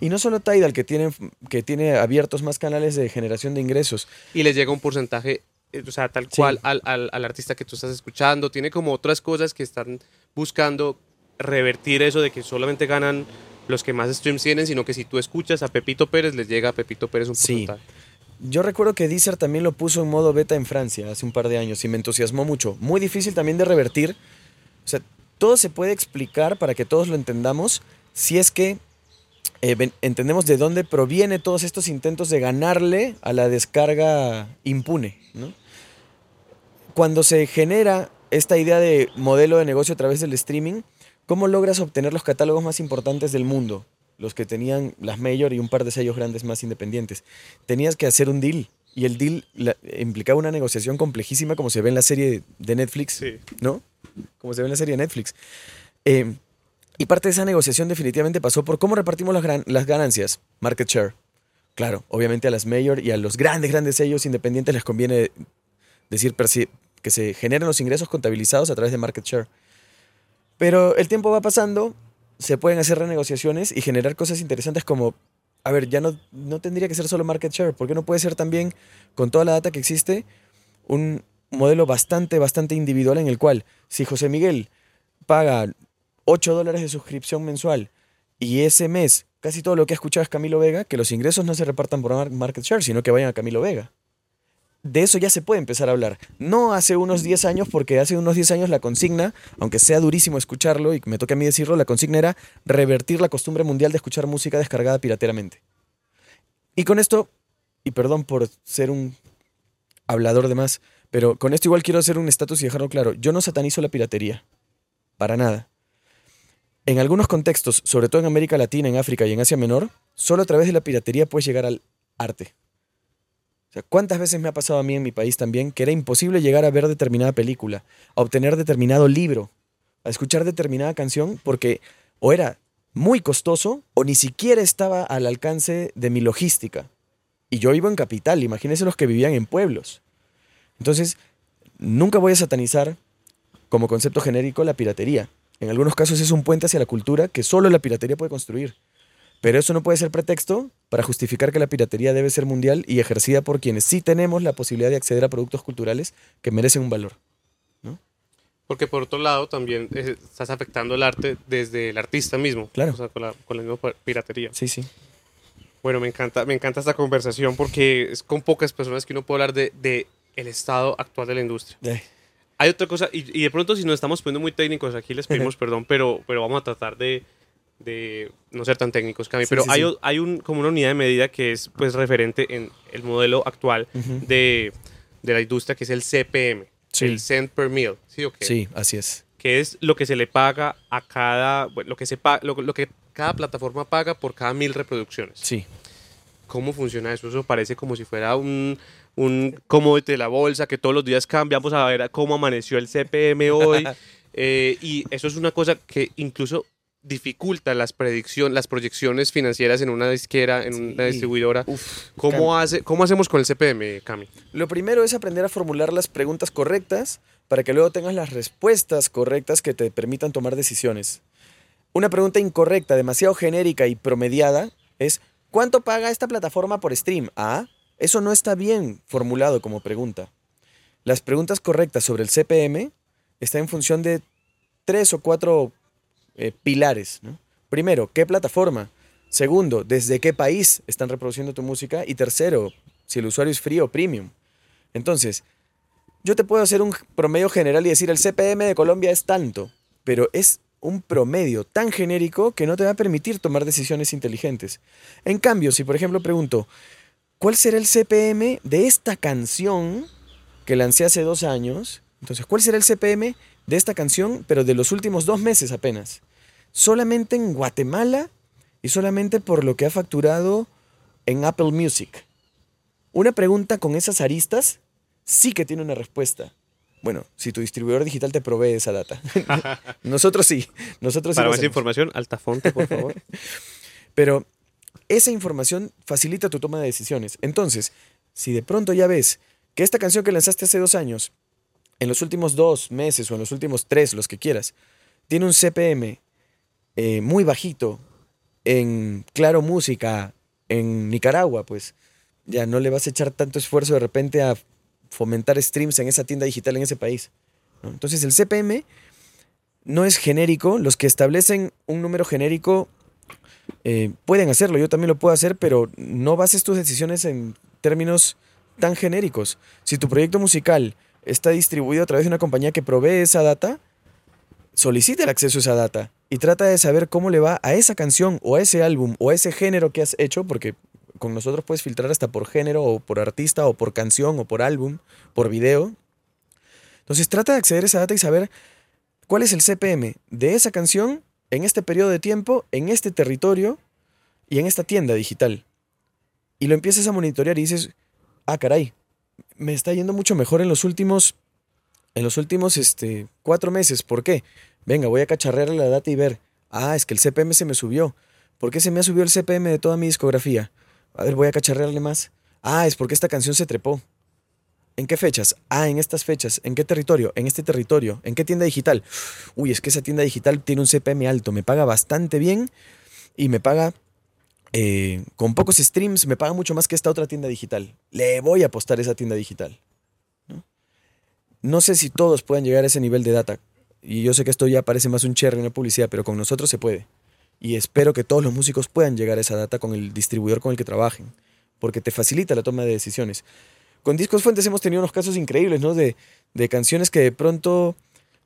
Y no solo Tidal, que tiene, que tiene abiertos más canales de generación de ingresos. Y les llega un porcentaje eh, o sea, tal cual al, al, artista que tú estás escuchando. Tiene como otras cosas que están buscando revertir eso de que solamente ganan los que más streams tienen, sino que si tú escuchas a Pepito Pérez, les llega a Pepito Pérez un porcentaje. Yo recuerdo que Deezer también lo puso en modo beta en Francia hace un par de años y me entusiasmó mucho. Muy difícil también de revertir. O sea, todo se puede explicar para que todos lo entendamos si es que eh, entendemos de dónde proviene todos estos intentos de ganarle a la descarga impune. Cuando se genera esta idea de modelo de negocio a través del streaming, ¿cómo logras obtener los catálogos más importantes del mundo? Los que tenían las mayor y un par de sellos grandes más independientes. Tenías que hacer un deal. Y el deal implicaba una negociación complejísima, como se ve en la serie de Netflix, ¿no? Como se ve en la serie de Netflix. Eh, y parte de esa negociación definitivamente pasó por cómo repartimos las, ganancias, market share. Claro, obviamente a las mayor y a los grandes, grandes sellos independientes les conviene decir que se generen los ingresos contabilizados a través de market share. Pero el tiempo va pasando, se pueden hacer renegociaciones y generar cosas interesantes como, a ver, ya no, no tendría que ser solo market share, porque no puede ser también, con toda la data que existe, un modelo bastante, bastante individual en el cual, si José Miguel paga 8 dólares de suscripción mensual y ese mes casi todo lo que ha escuchado es Camilo Vega, que los ingresos no se repartan por market share, sino que vayan a Camilo Vega. De eso ya se puede empezar a hablar. No hace unos 10 años, porque hace unos 10 años la consigna, aunque sea durísimo escucharlo y me toque a mí decirlo, la consigna era revertir la costumbre mundial de escuchar música descargada pirateramente. Y con esto, y perdón por ser un hablador de más, pero con esto igual quiero hacer un estatus y dejarlo claro. Yo no satanizo la piratería. Para nada. En algunos contextos, sobre todo en América Latina, en África y en Asia Menor, solo a través de la piratería puedes llegar al arte. ¿cuántas veces me ha pasado a mí en mi país también que era imposible llegar a ver determinada película, a obtener determinado libro, a escuchar determinada canción porque o era muy costoso o ni siquiera estaba al alcance de mi logística. Y yo vivo en capital, imagínense los que vivían en pueblos. Entonces, nunca voy a satanizar como concepto genérico la piratería. En algunos casos es un puente hacia la cultura que solo la piratería puede construir. Pero eso no puede ser pretexto para justificar que la piratería debe ser mundial y ejercida por quienes sí tenemos la posibilidad de acceder a productos culturales que merecen un valor. Porque por otro lado también eh, estás afectando el arte desde el artista mismo. Claro. O sea, con la, con la misma piratería. Sí, sí. Bueno, me encanta, me encanta esta conversación porque es con pocas personas que uno puede hablar de, de el estado actual de la industria. Hay otra cosa, y, de pronto si nos estamos poniendo muy técnicos aquí les pedimos perdón, pero, pero vamos a tratar de, de no ser tan técnicos, Cami. pero hay, hay un, como una unidad de medida que es pues referente en el modelo actual de, de, la industria, que es el CPM, el cent per meal. ¿Sí, sí así es. que es lo que se le paga a cada, bueno, lo que, se lo, lo que cada plataforma paga por cada mil reproducciones. Sí. ¿Cómo funciona eso? Eso parece como si fuera un, un commodity de la bolsa, que todos los días cambiamos a ver cómo amaneció el CPM hoy. Eh, y eso es una cosa que incluso dificulta las predicciones, las proyecciones financieras en una disquera, en una distribuidora. Uf, ¿Cómo, hace, ¿Cómo hacemos con el CPM, Cami? Lo primero es aprender a formular las preguntas correctas para que luego tengas las respuestas correctas que te permitan tomar decisiones. Una pregunta incorrecta, demasiado genérica y promediada es ¿cuánto paga esta plataforma por stream? Ah, eso no está bien formulado como pregunta. Las preguntas correctas sobre el CPM están en función de tres o cuatro eh, pilares. Primero, ¿qué plataforma? Segundo, ¿desde qué país están reproduciendo tu música? Y tercero, si el usuario es free o premium. Entonces, yo te puedo hacer un promedio general y decir el CPM de Colombia es tanto, pero es un promedio tan genérico que no te va a permitir tomar decisiones inteligentes. En cambio, si por ejemplo pregunto, ¿cuál será el CPM de esta canción que lancé hace dos años? Entonces, ¿cuál será el CPM de esta canción, pero de los últimos dos meses apenas? Solamente en Guatemala y solamente por lo que ha facturado en Apple Music. Una pregunta con esas aristas sí que tiene una respuesta. Bueno, si tu distribuidor digital te provee esa data. nosotros sí, nosotros sí Para más hacemos. información, Altafonte, por favor. Pero esa información facilita tu toma de decisiones. Entonces, si de pronto ya ves que esta canción que lanzaste hace dos años, en los últimos dos meses o en los últimos tres, los que quieras, tiene un CPM eh, muy bajito en Claro Música, en Nicaragua, pues ya no le vas a echar tanto esfuerzo de repente a fomentar streams en esa tienda digital en ese país. Entonces el CPM no es genérico, los que establecen un número genérico eh, pueden hacerlo, yo también lo puedo hacer, pero no bases tus decisiones en términos tan genéricos. Si tu proyecto musical está distribuido a través de una compañía que provee esa data, solicita el acceso a esa data y trata de saber cómo le va a esa canción o a ese álbum o a ese género que has hecho, porque con nosotros puedes filtrar hasta por género o por artista o por canción o por álbum, por video. Entonces trata de acceder a esa data y saber cuál es el CPM de esa canción en este periodo de tiempo, en este territorio y en esta tienda digital. Y lo empiezas a monitorear y dices, ah, caray, me está yendo mucho mejor en los últimos, en los últimos este, cuatro meses. ¿Por qué? Venga, voy a cacharrear la data y ver, ah, es que el CPM se me subió. ¿Por qué se me ha subido el CPM de toda mi discografía? A ver, voy a cacharrearle más. Ah, es porque esta canción se trepó. ¿En qué fechas? Ah, en estas fechas. ¿En qué territorio? En este territorio. ¿En qué tienda digital? Uy, es que esa tienda digital tiene un CPM alto, me paga bastante bien y me paga eh, con pocos streams, me paga mucho más que esta otra tienda digital. Le voy a apostar esa tienda digital. ¿no? no sé si todos puedan llegar a ese nivel de data. Y yo sé que esto ya parece más un cherry, una publicidad, pero con nosotros se puede. Y espero que todos los músicos puedan llegar a esa data con el distribuidor con el que trabajen, porque te facilita la toma de decisiones. Con Discos Fuentes hemos tenido unos casos increíbles, ¿no? De, de canciones que de pronto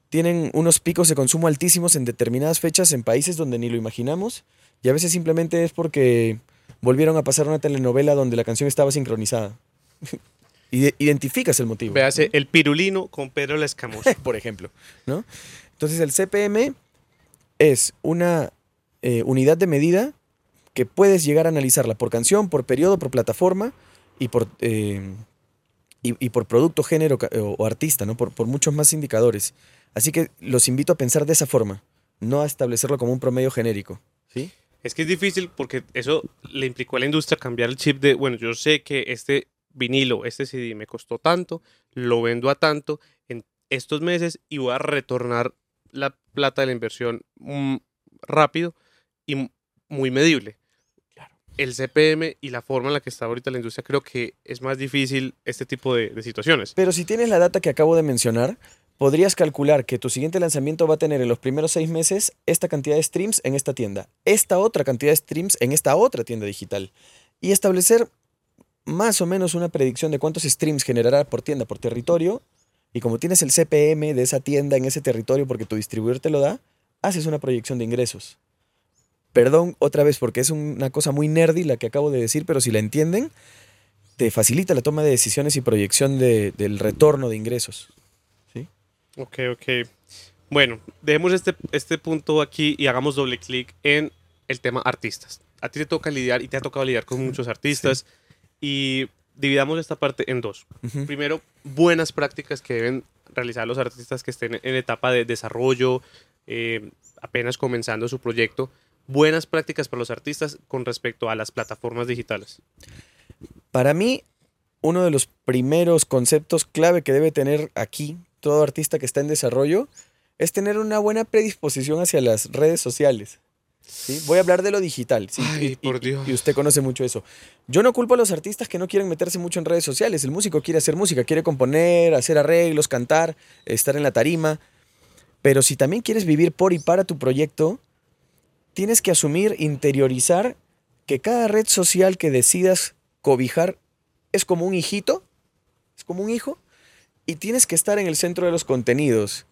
tienen unos picos de consumo altísimos en determinadas fechas en países donde ni lo imaginamos, y a veces simplemente es porque volvieron a pasar una telenovela donde la canción estaba sincronizada. Ide- Identificas el motivo. Véase El Pirulino con Pedro la Escamosa. por ejemplo, ¿no? Entonces el CPM es una eh, unidad de medida que puedes llegar a analizarla por canción, por periodo, por plataforma y por, eh, y, por producto, género o, o artista, ¿no? Por, por muchos más indicadores. Así que los invito a pensar de esa forma, no a establecerlo como un promedio genérico. ¿sí? Es que es difícil porque eso le implicó a la industria cambiar el chip de, bueno, yo sé que este vinilo, este CD me costó tanto, lo vendo a tanto en estos meses y voy a retornar la plata de la inversión mm, rápido y muy medible. El CPM y la forma en la que está ahorita la industria creo que es más difícil este tipo de, situaciones. Pero si tienes la data que acabo de mencionar, podrías calcular que tu siguiente lanzamiento va a tener en los primeros seis meses esta cantidad de streams en esta tienda, esta otra cantidad de streams en esta otra tienda digital, y establecer más o menos una predicción de cuántos streams generará por tienda, por territorio, y como tienes el CPM de esa tienda en ese territorio porque tu distribuidor te lo da, haces una proyección de ingresos. Perdón otra vez porque es una cosa muy nerdy la que acabo de decir, pero si la entienden, te facilita la toma de decisiones y proyección de- del retorno de ingresos. Ok, ok. Bueno, dejemos este, este punto aquí y hagamos doble clic en el tema artistas. A ti te toca lidiar y te ha tocado lidiar con muchos artistas y dividamos esta parte en dos. Primero, buenas prácticas que deben realizar los artistas que estén en etapa de desarrollo, eh, apenas comenzando su proyecto. Buenas prácticas para los artistas con respecto a las plataformas digitales. Para mí, uno de los primeros conceptos clave que debe tener aquí todo artista que está en desarrollo es tener una buena predisposición hacia las redes sociales. ¿sí? Voy a hablar de lo digital. ¿sí? Ay, Y- por Dios. Y usted conoce mucho eso. Yo no culpo a los artistas que no quieren meterse mucho en redes sociales. El músico quiere hacer música, quiere componer, hacer arreglos, cantar, estar en la tarima. Pero si también quieres vivir por y para tu proyecto, tienes que asumir, interiorizar que cada red social que decidas cobijar es como un hijito, es como un hijo, y tienes que estar en el centro de los contenidos.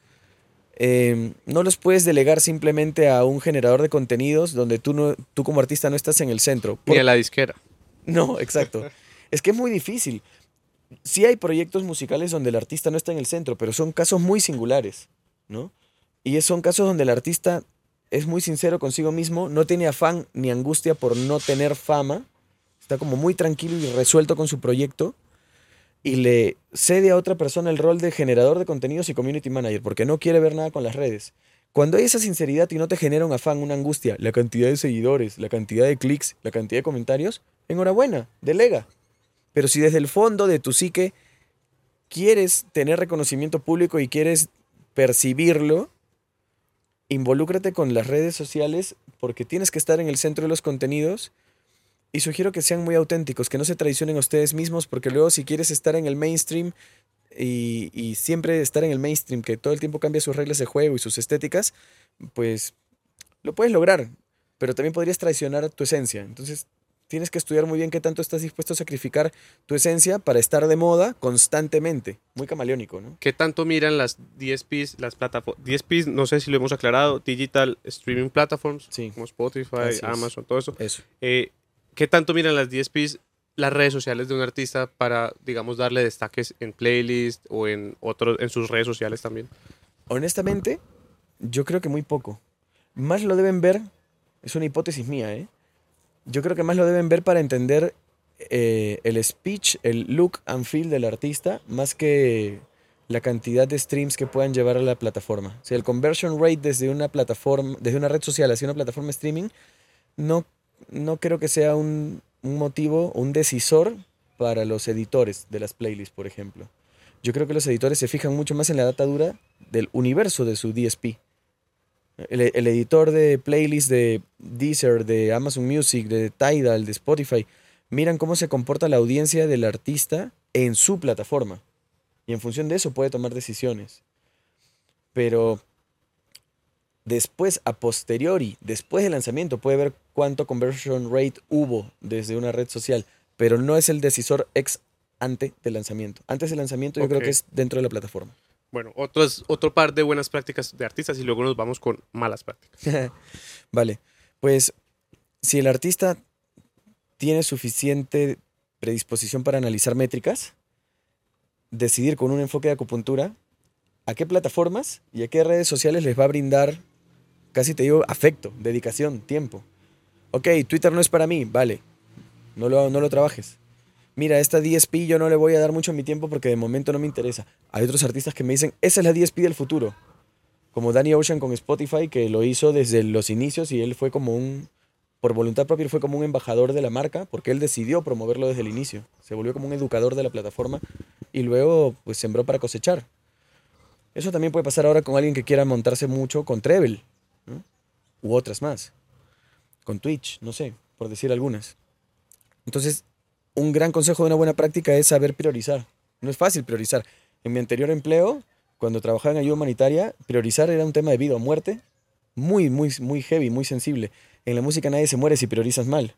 Eh, no los puedes delegar simplemente a un generador de contenidos donde tú, no, tú como artista no estás en el centro. Ni Por- a la disquera. no, exacto. es que es muy difícil. Sí hay proyectos musicales donde el artista no está en el centro, pero son casos muy singulares, ¿no? Y son casos donde el artista es muy sincero consigo mismo, no tiene afán ni angustia por no tener fama, está como muy tranquilo y resuelto con su proyecto y le cede a otra persona el rol de generador de contenidos y community manager porque no quiere ver nada con las redes. Cuando hay esa sinceridad y no te genera un afán, una angustia, la cantidad de seguidores, la cantidad de clics, la cantidad de comentarios, enhorabuena, delega. Pero si desde el fondo de tu psique quieres tener reconocimiento público y quieres percibirlo, involúcrate con las redes sociales porque tienes que estar en el centro de los contenidos y sugiero que sean muy auténticos, que no se traicionen a ustedes mismos porque luego si quieres estar en el mainstream y, y siempre estar en el mainstream, que todo el tiempo cambia sus reglas de juego y sus estéticas, pues lo puedes lograr, pero también podrías traicionar tu esencia. Entonces tienes que estudiar muy bien qué tanto estás dispuesto a sacrificar tu esencia para estar de moda constantemente. Muy camaleónico, ¿no? ¿Qué tanto miran las DSPs, las plataformas? DSPs, no sé si lo hemos aclarado, Digital Streaming Platforms, Sí. como Spotify, Así es. Amazon, todo eso. Eso. Eh, ¿Qué tanto miran las DSPs las redes sociales de un artista para, digamos, darle destaques en playlist o en otros, en sus redes sociales también? Honestamente, yo creo que muy poco. Más lo deben ver, es una hipótesis mía, ¿eh? Yo creo que más lo deben ver para entender eh, el speech, el look and feel del artista, más que la cantidad de streams que puedan llevar a la plataforma. O el conversion rate desde una plataforma, desde una red social hacia una plataforma streaming, no, no creo que sea un motivo, un decisor para los editores de las playlists, por ejemplo. Yo creo que los editores se fijan mucho más en la data dura del universo de su DSP. El, el editor de playlists de Deezer, de Amazon Music, de Tidal, de Spotify, miran cómo se comporta la audiencia del artista en su plataforma. Y en función de eso puede tomar decisiones. Pero después, a posteriori, después del lanzamiento, puede ver cuánto conversion rate hubo desde una red social. Pero no es el decisor ex ante del lanzamiento. Antes del lanzamiento yo creo que es dentro de la plataforma. Bueno, otros, otro par de buenas prácticas de artistas y luego nos vamos con malas prácticas. vale, pues si el artista tiene suficiente predisposición para analizar métricas, decidir con un enfoque de acupuntura a qué plataformas y a qué redes sociales les va a brindar, casi te digo, afecto, dedicación, tiempo. Ok, Twitter no es para mí, vale, no lo, no lo trabajes. Mira, esta DSP yo no le voy a dar mucho mi tiempo porque de momento no me interesa. Hay otros artistas que me dicen, esa es la DSP del futuro. Como Danny Ocean con Spotify, que lo hizo desde los inicios y él fue como un, por voluntad propia, fue como un embajador de la marca porque él decidió promoverlo desde el inicio. Se volvió como un educador de la plataforma y luego pues sembró para cosechar. Eso también puede pasar ahora con alguien que quiera montarse mucho con Treble, ¿no? u otras más. Con Twitch, no sé, por decir algunas. Entonces, un gran consejo de una buena práctica es saber priorizar. No es fácil priorizar. En mi anterior empleo, cuando trabajaba en ayuda humanitaria, priorizar era un tema de vida o muerte muy, muy, muy heavy, muy sensible. En la música nadie se muere si priorizas mal,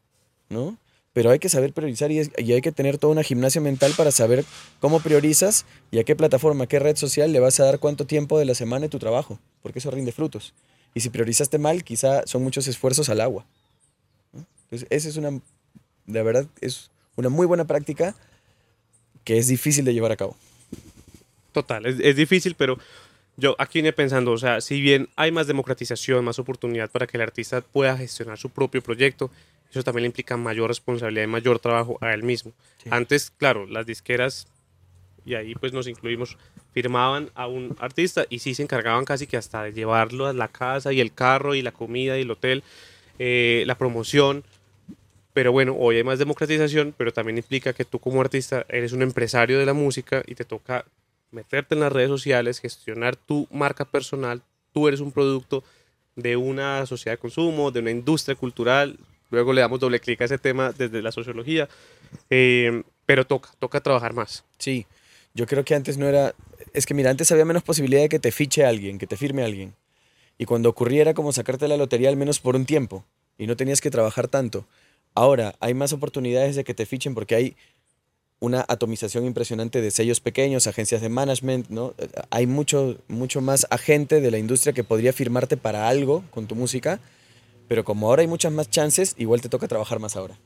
¿no? Pero hay que saber priorizar y, hay que tener toda una gimnasia mental para saber cómo priorizas y a qué plataforma, a qué red social le vas a dar cuánto tiempo de la semana de tu trabajo, porque eso rinde frutos. Y si priorizaste mal, quizá son muchos esfuerzos al agua. Entonces, esa es una, de verdad, es una muy buena práctica que es difícil de llevar a cabo. Total, es, es difícil, pero Yo aquí vine pensando, o sea, si bien hay más democratización, más oportunidad para que el artista pueda gestionar su propio proyecto, eso también le implica mayor responsabilidad y mayor trabajo a él mismo. Sí. Antes, claro, las disqueras, y ahí pues nos incluimos, firmaban a un artista y sí se encargaban casi que hasta de llevarlo a la casa y el carro y la comida y el hotel, eh, la promoción. Pero bueno, hoy hay más democratización, pero también implica que tú como artista eres un empresario de la música y te toca meterte en las redes sociales, gestionar tu marca personal, tú eres un producto de una sociedad de consumo, de una industria cultural, luego le damos doble clic a ese tema desde la sociología, eh, pero toca, toca trabajar más. Sí, yo creo que antes no era... Es que mira, antes había menos posibilidad de que te fiche alguien, que te firme alguien. Y cuando ocurriera como sacarte la lotería al menos por un tiempo y no tenías que trabajar tanto. Ahora hay más oportunidades de que te fichen porque hay una atomización impresionante de sellos pequeños, agencias de management, ¿no? Hay mucho, mucho más agente de la industria que podría firmarte para algo con tu música, pero como ahora hay muchas más chances, igual te toca trabajar más ahora.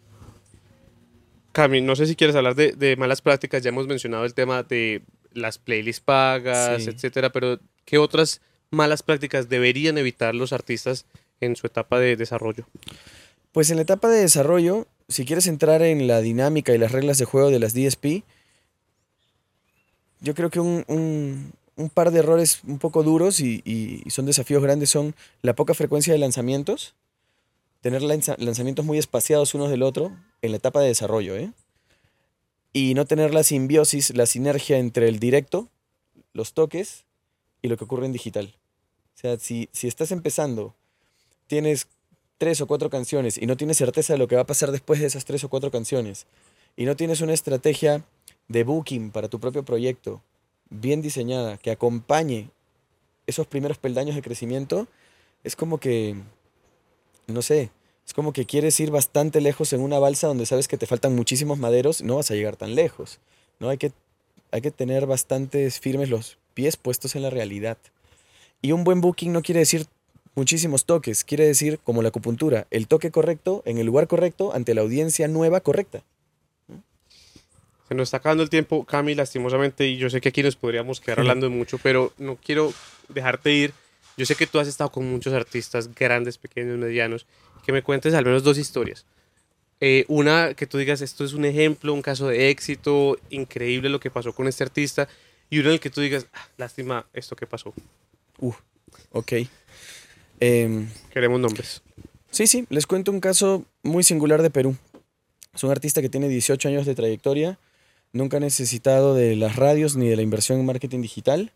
Cami, no sé si quieres hablar de, de malas prácticas, ya hemos mencionado el tema de las playlists pagas, Sí. etcétera, pero ¿qué otras malas prácticas deberían evitar los artistas en su etapa de desarrollo? Pues en la etapa de desarrollo, si quieres entrar en la dinámica y las reglas de juego de las DSP, yo creo que un, un- par de errores un poco duros y, son desafíos grandes son la poca frecuencia de lanzamientos, tener lanza- lanzamientos muy espaciados unos del otro en la etapa de desarrollo, ¿eh? Y no tener la simbiosis, la sinergia entre el directo, los toques y lo que ocurre en digital. O sea, si, si estás empezando, tienes tres o cuatro canciones y no tienes certeza de lo que va a pasar después de esas tres o cuatro canciones y no tienes una estrategia de booking para tu propio proyecto bien diseñada que acompañe esos primeros peldaños de crecimiento, es como que, no sé, es como que quieres ir bastante lejos en una balsa donde sabes que te faltan muchísimos maderos, no vas a llegar tan lejos, ¿no? Hay que, hay que tener bastantes firmes los pies puestos en la realidad. Y un buen booking no quiere decir muchísimos toques, quiere decir, como la acupuntura, el toque correcto en el lugar correcto ante la audiencia nueva correcta. Se nos está acabando el tiempo, Cami, lastimosamente, y yo sé que aquí nos podríamos quedar hablando de mucho, pero no quiero dejarte ir. Yo sé que tú has estado con muchos artistas grandes, pequeños, medianos, que me cuentes al menos dos historias. Eh, una que tú digas, esto es un ejemplo, un caso de éxito, increíble lo que pasó con este artista, y uno en el que tú digas, "Ah, lástima esto que pasó. Uh, ok. Em, Queremos nombres. Sí, sí, les cuento un caso muy singular de Perú. Es un artista que tiene 18 años de trayectoria, nunca ha necesitado de las radios ni de la inversión en marketing digital.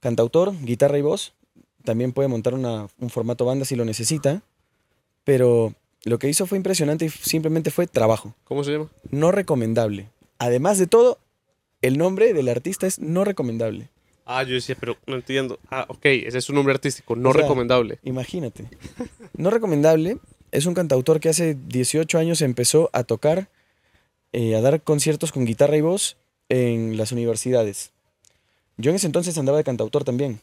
Cantautor, guitarra y voz. También puede montar una- un formato banda si lo necesita. Pero lo que hizo fue impresionante y simplemente fue trabajo. ¿Cómo se llama? No recomendable. Además de todo, el nombre del artista es no recomendable. Ah, yo decía, pero no entiendo. Ah, ok, ese es su nombre artístico, no O sea, recomendable. Imagínate. No recomendable es un cantautor que hace 18 años empezó a tocar, eh, a dar conciertos con guitarra y voz en las universidades. Yo en ese entonces andaba de cantautor también.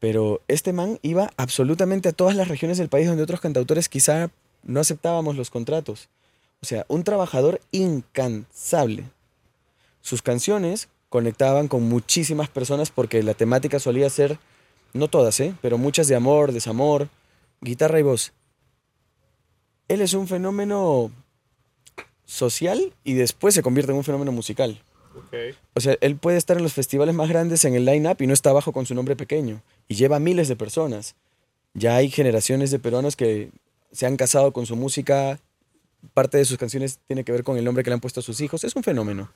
Pero este man iba absolutamente a todas las regiones del país donde otros cantautores quizá no aceptábamos los contratos. O sea, un trabajador incansable. Sus canciones conectaban con muchísimas personas porque la temática solía ser no todas, ¿eh? pero muchas de amor, desamor, guitarra y voz. Él es un fenómeno social y después se convierte en un fenómeno musical. O sea, él puede estar en los festivales más grandes en el line-up y no está abajo con su nombre pequeño. Y lleva miles de personas. Ya hay generaciones de peruanos que se han casado con su música. Parte de sus canciones tiene que ver con el nombre que le han puesto a sus hijos. Es un fenómeno.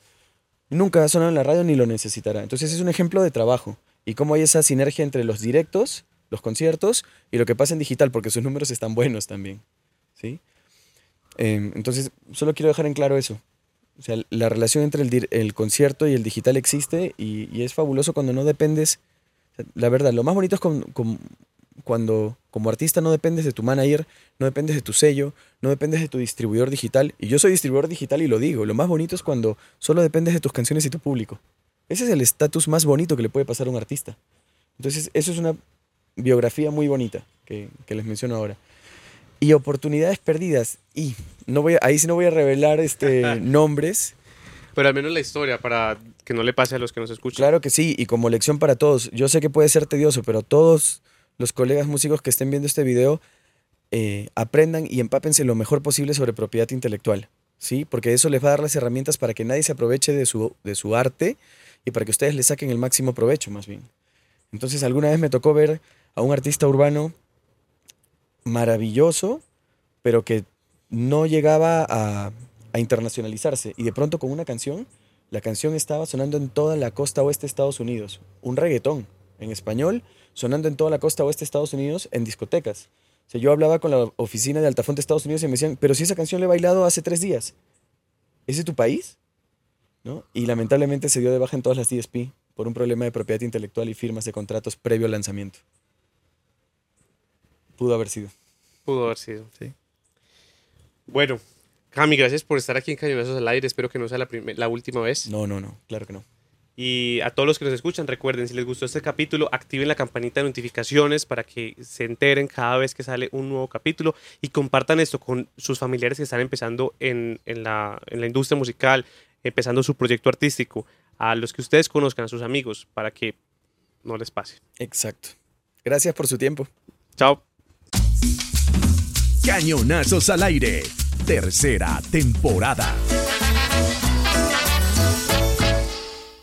Nunca ha sonado en la radio ni lo necesitará. Entonces es un ejemplo de trabajo. Y cómo hay esa sinergia entre los directos, los conciertos y lo que pasa en digital, porque sus números están buenos también. ¿Sí? Em, entonces, solo quiero dejar en claro eso. O sea, la relación entre el, el concierto y el digital existe y, es fabuloso cuando no dependes. La verdad, lo más bonito es con- con- cuando como artista no dependes de tu manager, no dependes de tu sello, no dependes de tu distribuidor digital. Y yo soy distribuidor digital y lo digo. Lo más bonito es cuando solo dependes de tus canciones y tu público. Ese es el estatus más bonito que le puede pasar a un artista. Entonces, eso es una biografía muy bonita que, que les menciono ahora. Y oportunidades perdidas. Y no voy a- ahí sí no voy a revelar este, nombres. Pero al menos la historia, para que no le pase a los que nos escuchan. Claro que sí, y como lección para todos, yo sé que puede ser tedioso, pero todos los colegas músicos que estén viendo este video eh, aprendan y empápense lo mejor posible sobre propiedad intelectual, ¿sí? Porque eso les va a dar las herramientas para que nadie se aproveche de su, de su arte y para que ustedes le saquen el máximo provecho, más bien. Entonces, alguna vez me tocó ver a un artista urbano maravilloso, pero que no llegaba a, a internacionalizarse. Y de pronto con una canción, la canción estaba sonando en toda la costa oeste de Estados Unidos. Un reggaetón en español sonando en toda la costa oeste de Estados Unidos en discotecas. O sea, yo hablaba con la oficina de Altafonte de Estados Unidos y me decían, pero si esa canción la he bailado hace tres días, ¿ese es tu país? ¿No? Y lamentablemente se dio de baja en todas las DSP por un problema de propiedad intelectual y firmas de contratos previo al lanzamiento. Pudo haber sido. Pudo haber sido. Sí. Bueno, Cami, gracias por estar aquí en Cañonazos al aire. Espero que no sea la última vez. No, no, no, claro que no. Y a todos los que nos escuchan, recuerden, si les gustó este capítulo, activen la campanita de notificaciones para que se enteren cada vez que sale un nuevo capítulo y compartan esto con sus familiares que están empezando en, en la, en la industria musical, empezando su proyecto artístico, a los que ustedes conozcan, a sus amigos, para que no les pase. Exacto. Gracias por su tiempo. Chao. Cañonazos al aire. Tercera temporada.